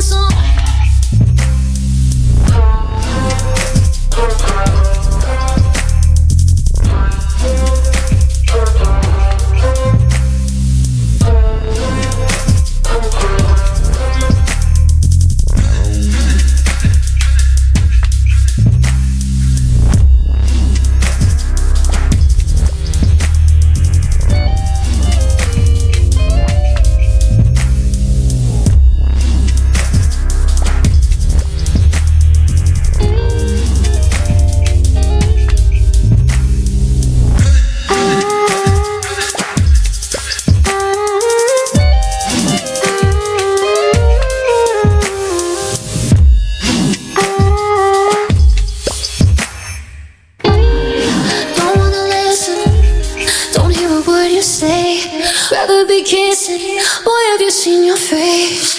song Rather be kissing. Boy, have you seen your face?